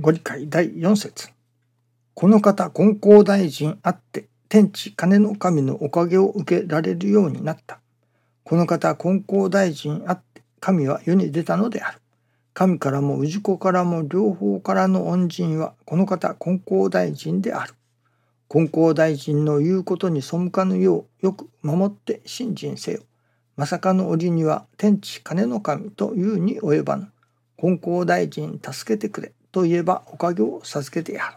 ご理解第4節この方金光大臣あって天地金の神のおかげを受けられるようになった。この方金光大臣あって神は世に出たのである。神からも氏子からも両方からの恩人はこの方金光大臣である。金光大臣の言うことに背かぬようよく守って信心せよ。まさかの折には天地金の神というに及ばぬ。金光大臣助けてくれと言えばおかげを授けてやる。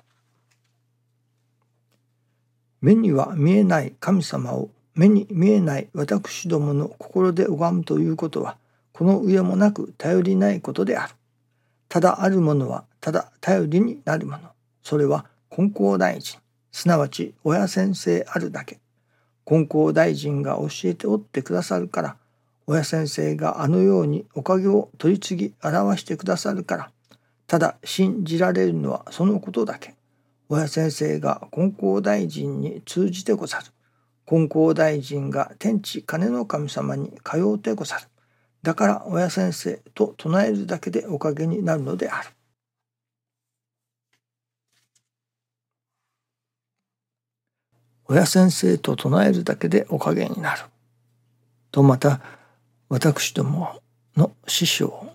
目には見えない神様を目に見えない私どもの心で拝むということはこの上もなく頼りないことである。ただあるものはただ頼りになるもの。それは金光大臣、すなわち親先生あるだけ。金光大臣が教えておってくださるから、親先生があのようにおかげを取り次ぎ表してくださるから、ただ信じられるのはそのことだけ。親先生が金光大臣に通じてござる。金光大臣が天地金の神様に通うてござる。だから親先生と唱えるだけでおかげになるのである。親先生と唱えるだけでおかげになる。とまた私どもの師匠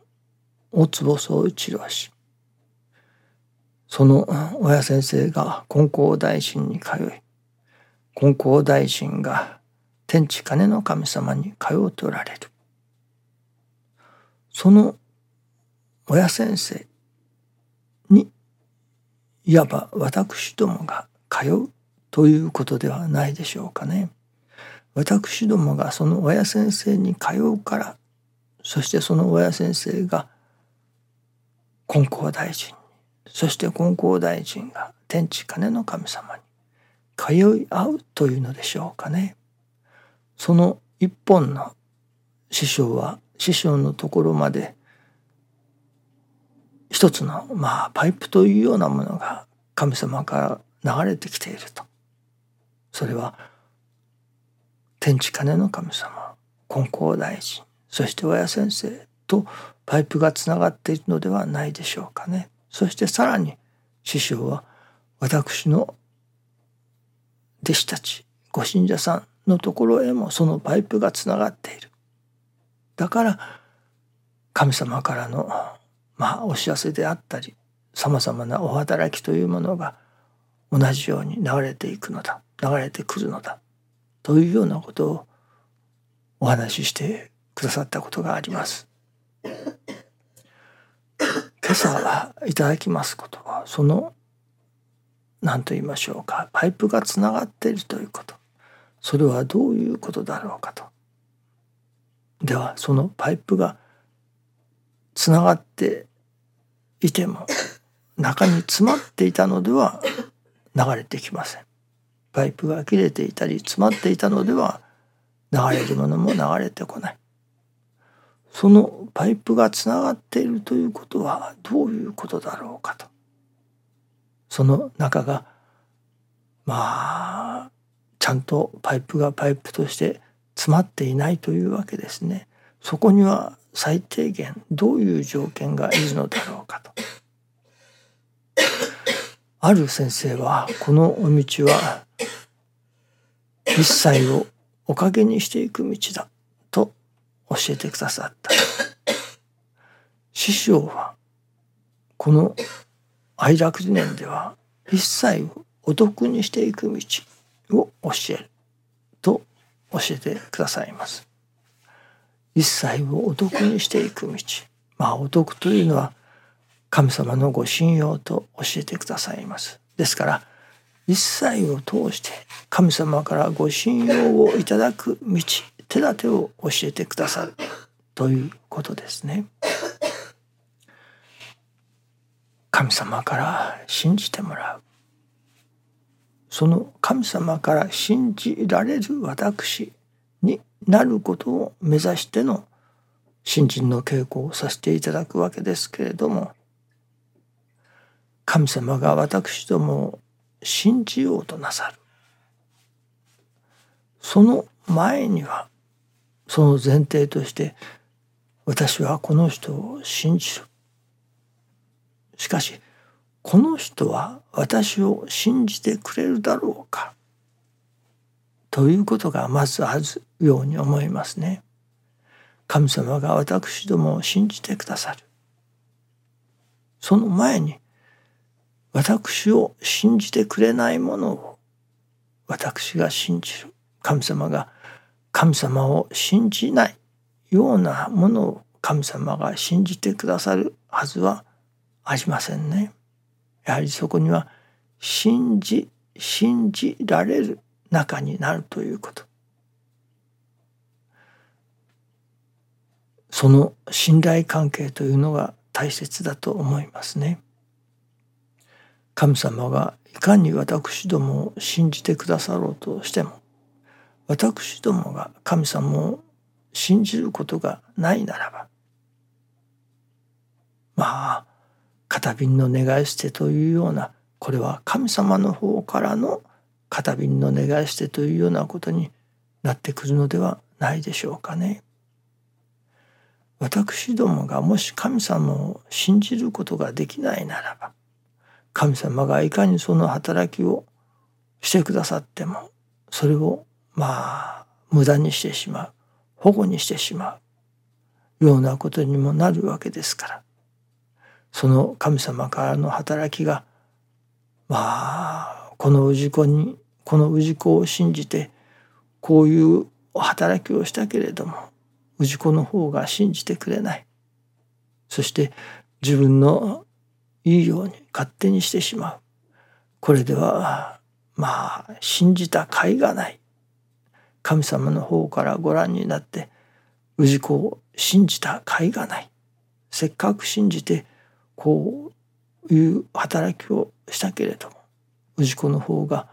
大坪総一郎氏その親先生が金光大臣に通い金光大臣が天地金の神様に通うておられるその親先生にいわば私どもが通うということではないでしょうかね。私どもがその親先生に通うからそしてその親先生が金光大臣そして金光大臣が天地金の神様に通い合うというのでしょうかね。その一本の師匠は師匠のところまで一つのまあパイプというようなものが神様から流れてきていると。それは天地金の神様金光大臣そして親先生とパイプがつながっているのではないでしょうかね。そしてさらに師匠は私の弟子たちご信者さんのところへもそのパイプがつながっている。だから神様からのまあお知らせであったりさまざまなお働きというものが同じように流れていくのだ流れてくるのだというようなことをお話ししてくださったことがあります。今朝いただきますことはその何と言いましょうかパイプがつながっているということそれはどういうことだろうかと。ではそのパイプがつながっていても中に詰まっていたのでは流れてきません。パイプが切れていたり詰まっていたのでは流れるものも流れてこない。そのパイプがつながっているということはどういうことだろうかと。その中がまあちゃんとパイプがパイプとして詰まっていないというわけですね。そこには最低限どういう条件がいるのだろうかと。ある先生はこのお道は一切をおかげにしていく道だ教えてくださった。師匠はこの愛楽理念では一切をお得にしていく道を教えると教えてくださいます。一切をお得にしていく道。まあお得というのは神様のご信用と教えてくださいます。ですから一切を通して神様からご信用をいただく道手立てを教えてくださるということですね。神様から信じてもらうその神様から信じられる私になることを目指しての信心の稽古をさせていただくわけですけれども神様が私どもを信じようとなさるその前にはその前提として私はこの人を信じるしかしこの人は私を信じてくれるだろうか？ということがまずあるように思いますね。神様が私どもを信じてくださる。その前に私を信じてくれないものを私が信じる神様が神様を信じないようなものを神様が信じてくださるはずはありませんね。やはりそこには信じ信じられる中になるということその信頼関係というのが大切だと思いますね。神様がいかに私どもを信じてくださろうとしても私どもが神様を信じることがないならばまあ片瓶の願い捨てというようなこれは神様の方からの片瓶の願い捨てというようなことになってくるのではないでしょうかね。私どもがもし神様を信じることができないならば神様がいかにその働きをしてくださってもそれをまあ無駄にしてしまう。保護にしてしまうようなことにもなるわけですから。その神様からの働きがまあこの氏子にこの氏子を信じてこういう働きをしたけれども氏子の方が信じてくれない。そして自分のいいように勝手にしてしまう。これではまあ信じた甲斐がない。神様の方からご覧になって氏子を信じた甲斐がない。せっかく信じてこういう働きをしたけれども氏子の方が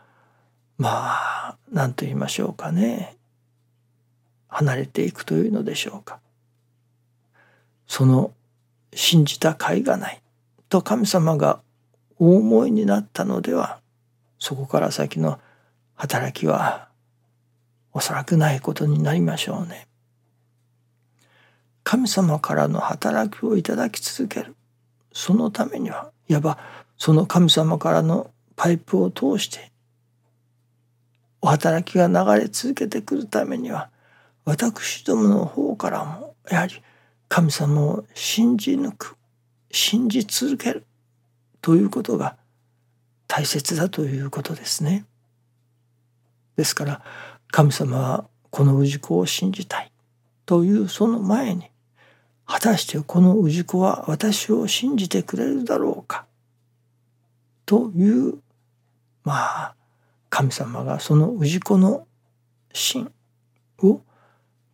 まあ何と言いましょうかね。離れていくというのでしょうか。その信じた甲斐がない。と神様がお思いになったのではそこから先の働きはおそらくないことになりましょうね。神様からの働きをいただき続けるそのためにはいわばその神様からのパイプを通してお働きが流れ続けてくるためには私どもの方からもやはり神様を信じ抜く信じ続けるということが大切だということですね。ですから神様はこの氏子を信じたいというその前に果たしてこの氏子は私を信じてくれるだろうかというまあ神様がその氏子の心を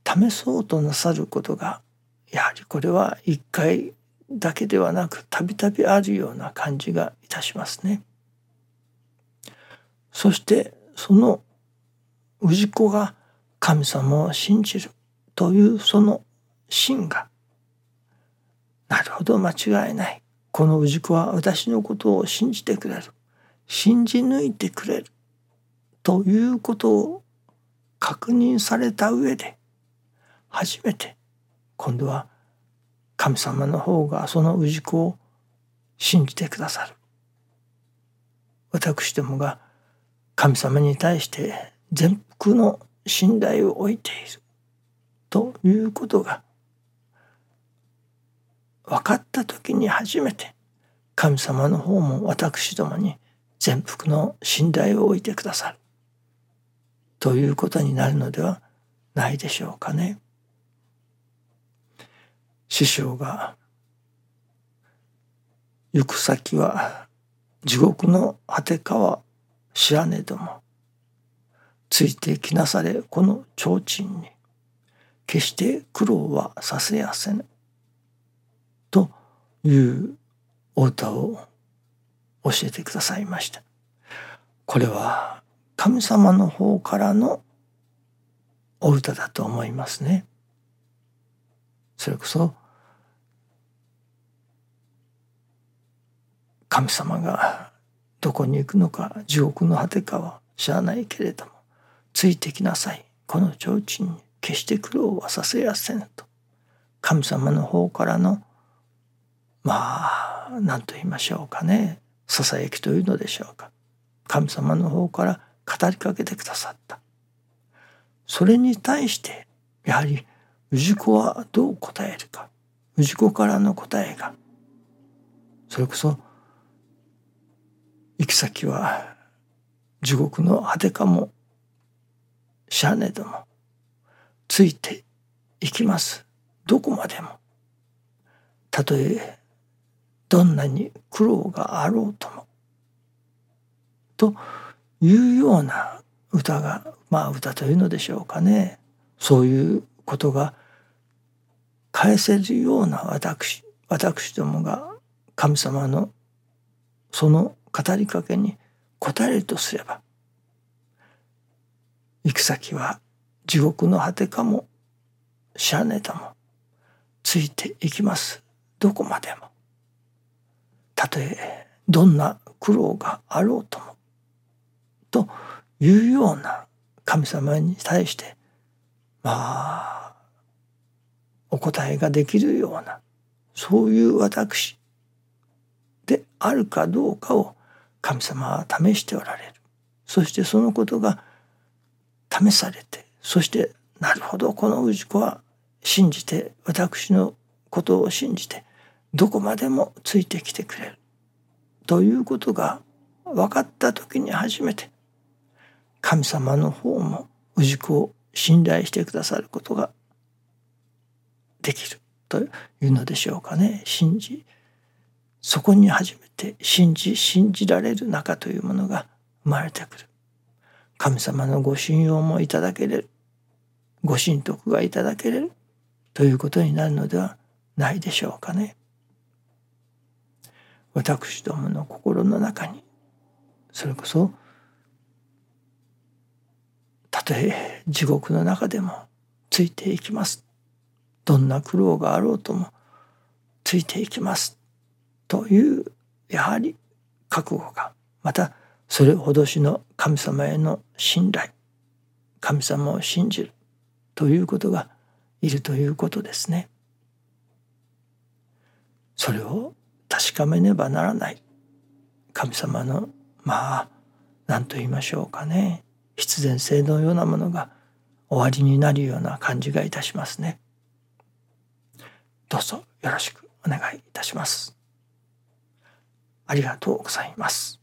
試そうとなさることがやはりこれは一回だけではなくたびたびあるような感じがいたしますね。そしてその氏子が神様を信じるというその心が。なるほど間違いない。この氏子は私のことを信じてくれる。信じ抜いてくれるということを確認された上で初めて今度は神様の方がその氏子を信じてくださる。私どもが神様に対して全幅の信頼を置いているということが分かった時に初めて神様の方も私どもに全幅の信頼を置いてくださるということになるのではないでしょうかね。師匠が行く先は地獄の果てかは知らねどもついてきなされこの提灯に。決して苦労はさせやせぬ。というお歌を教えてくださいました。これは神様の方からのお歌だと思いますね。それこそ神様がどこに行くのか地獄の果てかは知らないけれどもついてきなさい。この提灯に決して苦労はさせやせんと。神様の方からのまあ何と言いましょうかね。ささやきというのでしょうか。神様の方から語りかけてくださった。それに対してやはり氏子はどう答えるか。氏子からの答えが。それこそ行き先は地獄の果てかもしゃねどもついていきます。どこまでも。たとえどんなに苦労があろうとも。というような歌がまあ歌というのでしょうかね。そういうことが返せるような私私どもが神様のその語りかけに応えるとすれば行く先は地獄の果てかもしゃねたもついていきます。どこまでも。たとえどんな苦労があろうとも。というような神様に対してまあお答えができるようなそういう私であるかどうかを神様は試しておられる。そしてそのことが試されてそしてなるほどこの氏子は信じて私のことを信じてどこまでもついてきてくれる。ということが分かった時に初めて神様の方も氏子を信頼してくださることができる。というのでしょうかね。信じそこに初めて信じ信じられる中というものが生まれてくる。神様のご信用もいただけれる。ご神徳がいただけれる。ということになるのではないでしょうかね。私どもの心の中にそれこそたとえ地獄の中でもついていきます。どんな苦労があろうともついていきます。というやはり覚悟がまたそれほどしの神様への信頼神様を信じるということがいるということですね。それを確かめねばならない神様のまあ何と言いましょうかね必然性のようなものが終わりになるような感じがいたしますね。どうぞよろしくお願いいたします。ありがとうございます。